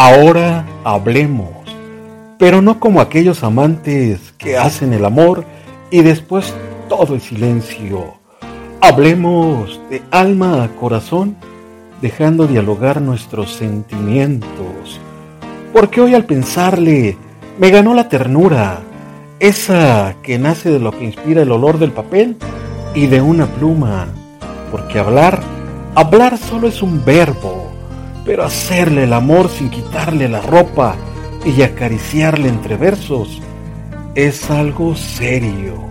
Ahora hablemos, pero no como aquellos amantes que hacen el amor y después todo el silencio. Hablemos de alma a corazón, dejando dialogar nuestros sentimientos. Porque hoy al pensarle, me ganó la ternura, esa que nace de lo que inspira el olor del papel y de una pluma. Porque hablar, hablar solo es un verbo pero hacerle el amor sin quitarle la ropa y acariciarle entre versos es algo serio.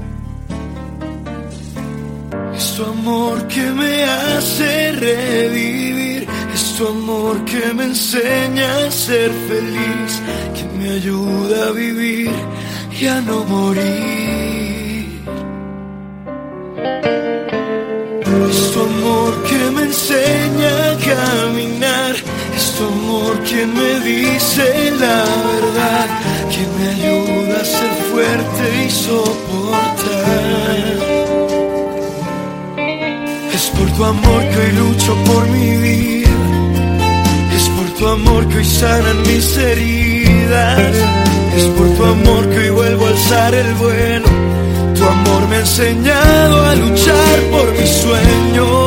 Es tu amor que me hace revivir, es tu amor que me enseña a ser feliz, que me ayuda a vivir y a no morir. Amor quien me dice la verdad, quien me ayuda a ser fuerte y soportar. Es por tu amor que hoy lucho por mi vida, es por tu amor que hoy sanan mis heridas, es por tu amor que hoy vuelvo a alzar el vuelo. Tu amor me ha enseñado a luchar por mis sueños.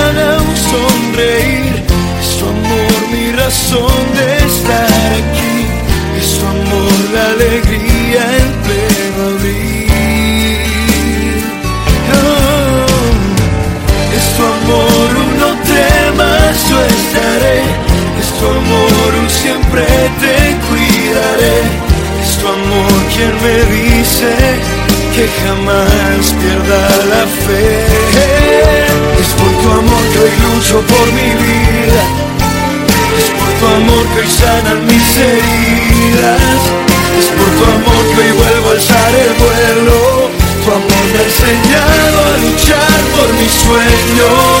jamás pierda la fe. Es por tu amor que hoy lucho por mi vida. Es por tu amor que hoy sanan mis heridas. Es por tu amor que hoy vuelvo a alzar el vuelo. Tu amor me ha enseñado a luchar por mis sueños.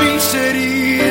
sana mis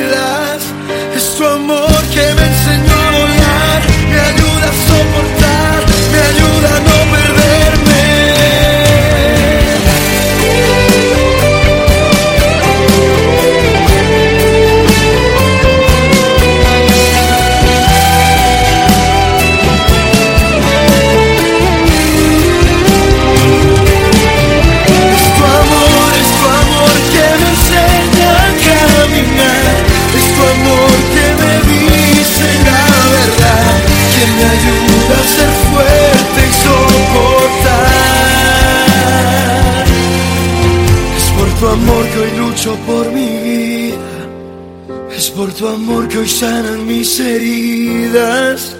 lucho por mi vida. Es por tu amor que hoy sanan mis heridas.